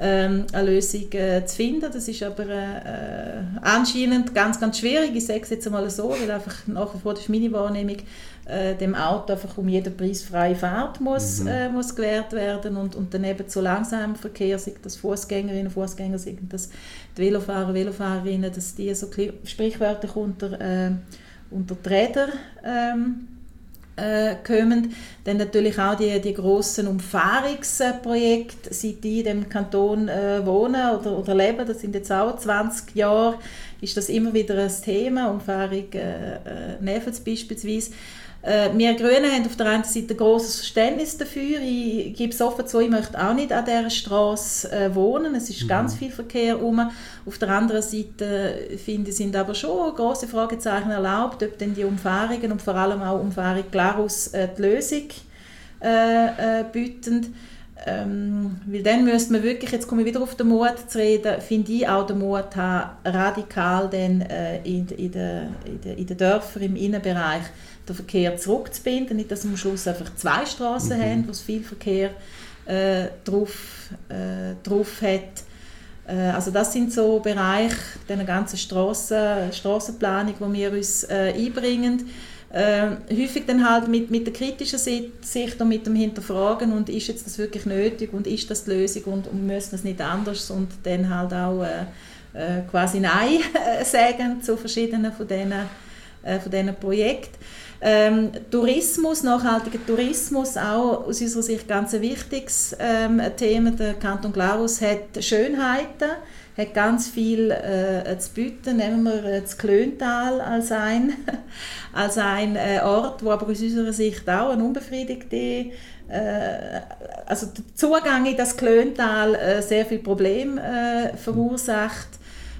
ähm, eine Lösung äh, zu finden. Das ist aber äh, anscheinend ganz, ganz schwierig. Ich sage es jetzt einmal so, weil einfach nach wie vor, das ist meine Wahrnehmung, äh, dem Auto einfach um jeden Preis freie Fahrt muss, mhm. äh, muss gewährt werden und, und daneben zu langsamem Verkehr, sei das Fußgängerinnen, Fußgänger, sei das die Velofahrer, Velofahrerinnen, dass die so sprichwörtlich unter äh, unter die Räder ähm, äh, kommen. Dann natürlich auch die, die grossen Umfahrungsprojekte, seit die in dem Kanton äh, wohnen oder, oder leben, das sind jetzt auch 20 Jahre, ist das immer wieder ein Thema. Umfahrung äh, äh, Nefels beispielsweise. Äh, wir Grünen haben auf der einen Seite ein grosses Verständnis dafür. Ich gebe es offen zu, ich möchte auch nicht an dieser Straße äh, wohnen. Es ist mhm. ganz viel Verkehr rum. Auf der anderen Seite finde ich, sind aber schon große Fragezeichen erlaubt, ob denn die Umfahrungen und vor allem auch Umfahrung Glarus äh, die Lösung äh, äh, bieten. Ähm, weil dann müsste man wirklich, jetzt komme ich wieder auf den Mut zu reden, finde ich auch den Mut haben, radikal dann, äh, in, in, den, in den Dörfern im Innenbereich den Verkehr zurückzubinden, nicht, dass wir am Schluss einfach zwei Straßen mhm. haben, wo es viel Verkehr äh, drauf, äh, drauf hat. Äh, also das sind so Bereiche der ganzen Strassen, Strassenplanung, wo wir uns äh, einbringen. Äh, häufig dann halt mit, mit der kritischen Sicht und mit dem Hinterfragen und ist jetzt das wirklich nötig und ist das die Lösung und, und müssen wir es nicht anders und dann halt auch äh, äh quasi Nein sagen zu verschiedenen von diesen, äh, von diesen Projekten. Ähm, Tourismus, nachhaltiger Tourismus, auch aus unserer Sicht ganz ein wichtiges ähm, Thema. Der Kanton Glarus hat Schönheiten, hat ganz viel äh, zu bieten. Nehmen wir äh, das Klöntal als ein, als ein äh, Ort, wo aber aus unserer Sicht auch ein unbefriedigter äh, also der Zugang in das Klöntal äh, sehr viel Probleme äh, verursacht.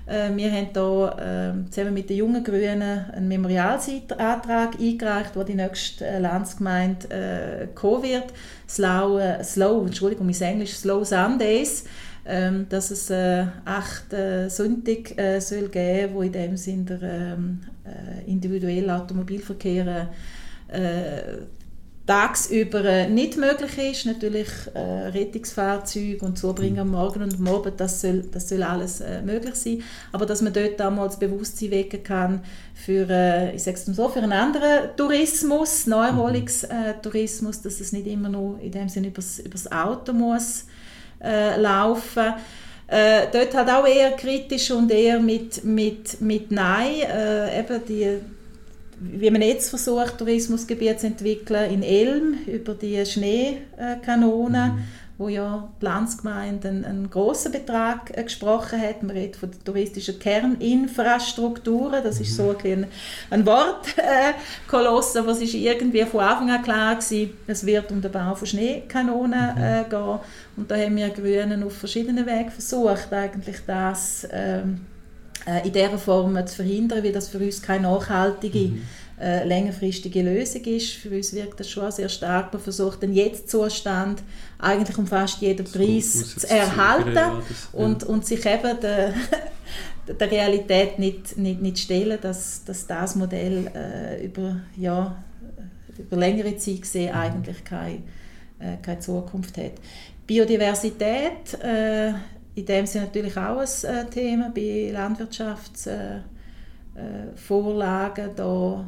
Äh, wir haben hier ähm, zusammen mit den jungen Grünen einen Memorialsantrag eingereicht, wo die nächste äh, Landsgemeinde äh, kommen wird. Slow, Slow, Entschuldigung, mein Englisch, Slow Sundays. Ähm, dass es äh, acht äh, Sonntage äh, soll geben, wo in dem Sinne der ähm, äh, individuelle Automobilverkehr äh, tagsüber äh, nicht möglich ist. Natürlich äh, Rettungsfahrzeuge und Zubringen am Morgen und am Abend, das soll, das soll alles äh, möglich sein. Aber dass man dort das Bewusstsein wecken kann für, äh, ich sag's so, für einen anderen Tourismus, Neuerholungstourismus, dass es nicht immer nur in dem Sinne übers, übers Auto muss äh, laufen. Äh, dort halt auch eher kritisch und eher mit, mit, mit Nein. Äh, eben die, wie man jetzt versucht, Tourismusgebiete zu entwickeln, in Elm über die Schneekanone, mhm. wo ja die Landsgemeinde einen, einen grossen Betrag äh, gesprochen hat. Man redet von der touristischen Kerninfrastruktur, das ist so ein, ein Wort, äh, Kolosse, was ist irgendwie von Anfang an klar gewesen, es wird um den Bau von Schneekanonen mhm. äh, gehen. Und da haben wir Grünen auf verschiedenen Wegen versucht, eigentlich das ähm, äh, in dieser Form zu verhindern, weil das für uns keine nachhaltige, mhm. äh, längerfristige Lösung ist. Für uns wirkt das schon sehr stark. Man versucht den Jetzt-Zustand eigentlich um fast jeden Preis zu erhalten ja, das, ja. und, und sich eben der, der Realität nicht, nicht, nicht stellen, dass, dass das Modell äh, über, ja, über längere Zeit gesehen mhm. eigentlich keine, äh, keine Zukunft hat. Biodiversität äh, in dem Sinne natürlich auch ein äh, Thema bei Landwirtschaftsvorlagen, äh, äh da,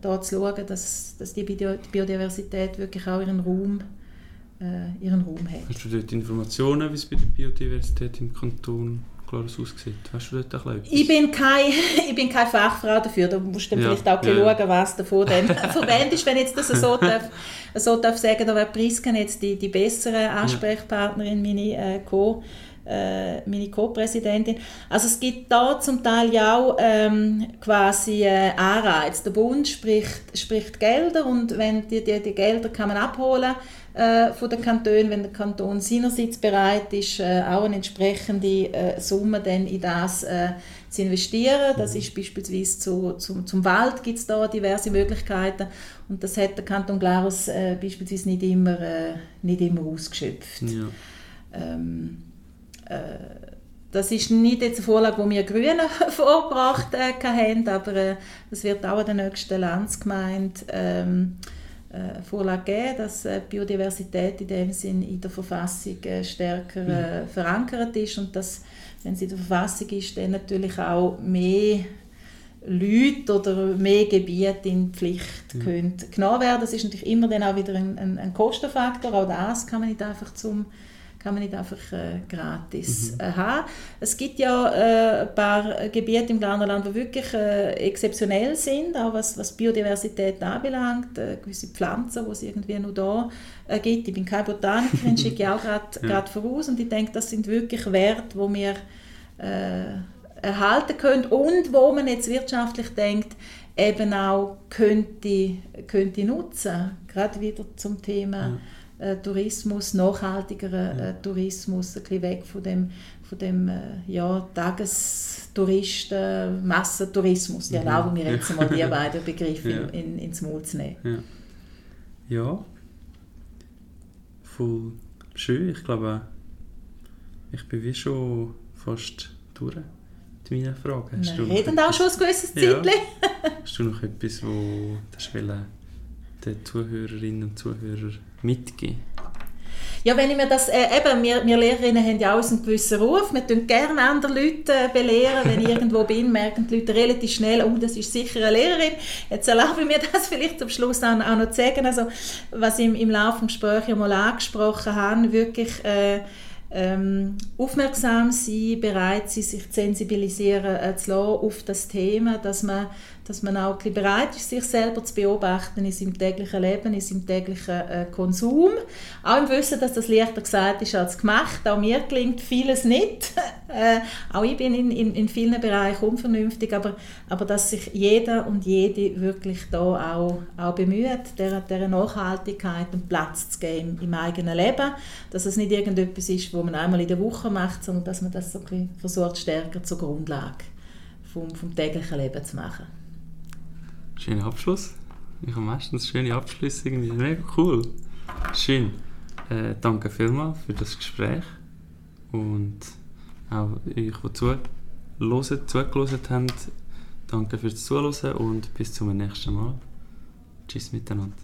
da zu schauen, dass, dass die Biodiversität wirklich auch ihren Raum, ihren Raum hat. Hast du dort Informationen, wie es bei der Biodiversität im Kanton Klares aussieht? Hast du dort etwas? Ich bin, kein, ich bin keine Fachfrau dafür, da musst du ja, vielleicht auch ja. schauen, was davon dann verwendet ist, wenn ich das so darf, so darf sagen, da wäre Prisken jetzt die, die bessere Ansprechpartnerin, meine äh, Co- äh, meine Co-Präsidentin. Also es gibt da zum Teil ja auch ähm, quasi äh, Anreiz. Der Bund spricht, spricht Gelder und wenn die, die, die Gelder kann man abholen äh, von den Kantonen, wenn der Kanton seinerseits bereit ist, äh, auch eine entsprechende äh, Summe dann in das äh, zu investieren. Das ist beispielsweise zu, zu, zum Wald gibt es da diverse Möglichkeiten und das hat der Kanton Glarus äh, beispielsweise nicht immer, nicht immer ausgeschöpft. Ja. Ähm, äh, das ist nicht jetzt eine Vorlage, die wir Grünen vorgebracht äh, haben, aber äh, es wird auch in der nächsten Landsgemeinde ähm, äh, Vorlage geben, dass äh, Biodiversität in dem Sinn in der Verfassung äh, stärker äh, mhm. verankert ist und dass, wenn sie in der Verfassung ist, dann natürlich auch mehr Leute oder mehr Gebiete in Pflicht mhm. können genommen werden. Das ist natürlich immer dann auch wieder ein, ein, ein Kostenfaktor, auch das kann man nicht einfach zum kann man nicht einfach äh, gratis mhm. äh, haben. Es gibt ja äh, ein paar Gebiete im Glarnerland, die wirklich äh, exzeptionell sind, auch was, was Biodiversität anbelangt, äh, gewisse Pflanzen, die es irgendwie nur da äh, gibt. Ich bin keine Botanikerin, schicke ich auch gerade ja. voraus und ich denke, das sind wirklich Werte, wo wir erhalten können und wo man jetzt wirtschaftlich denkt, eben auch könnte, könnte nutzen. Gerade wieder zum Thema äh, Tourismus, nachhaltigerer äh, Tourismus, ein bisschen weg von dem, von dem äh, ja, Tagestouristen, Massentourismus. Ich mhm. erlaube mir jetzt mal die beiden Begriffe ja. in, in, ins Maul zu nehmen. Ja. ja, voll schön. Ich glaube, ich bin wie schon fast durch mit meinen Fragen. Hast Wir reden auch schon ein gewisses Zeit. Ja. Hast du noch etwas, wo du den Zuhörerinnen und Zuhörern mitgeben. Ja, wenn ich mir das, äh, eben, wir, wir Lehrerinnen haben ja auch einen gewissen Ruf, wir tun gerne andere Leute äh, belehren, wenn ich irgendwo bin, merken die Leute relativ schnell, oh, das ist sicher eine Lehrerin. Jetzt erlaube ich mir das vielleicht zum Schluss auch, auch noch zu sagen, also, was ich im, im Laufe des Gesprächs ja mal angesprochen habe, wirklich äh, ähm, aufmerksam sein, bereit sein, sich zu sensibilisieren äh, zu lassen auf das Thema, dass man dass man auch bereit ist, sich selber zu beobachten in seinem täglichen Leben, in seinem täglichen äh, Konsum. Auch im Wissen, dass das leichter gesagt ist als gemacht. Auch mir klingt vieles nicht. äh, auch ich bin in, in, in vielen Bereichen unvernünftig, aber, aber dass sich jeder und jede wirklich da auch, auch bemüht, der, der Nachhaltigkeit und Platz zu geben im eigenen Leben. Dass es nicht irgendetwas ist, wo man einmal in der Woche macht, sondern dass man das so versucht, stärker zur Grundlage vom, vom täglichen Leben zu machen. Schöner Abschluss. Ich habe meistens schöne Abschlüsse irgendwie. Mega cool. Schön. Äh, danke vielmals für das Gespräch. Und auch euch, die zuhören, zugelassen haben, danke fürs Zuhören und bis zum nächsten Mal. Tschüss miteinander.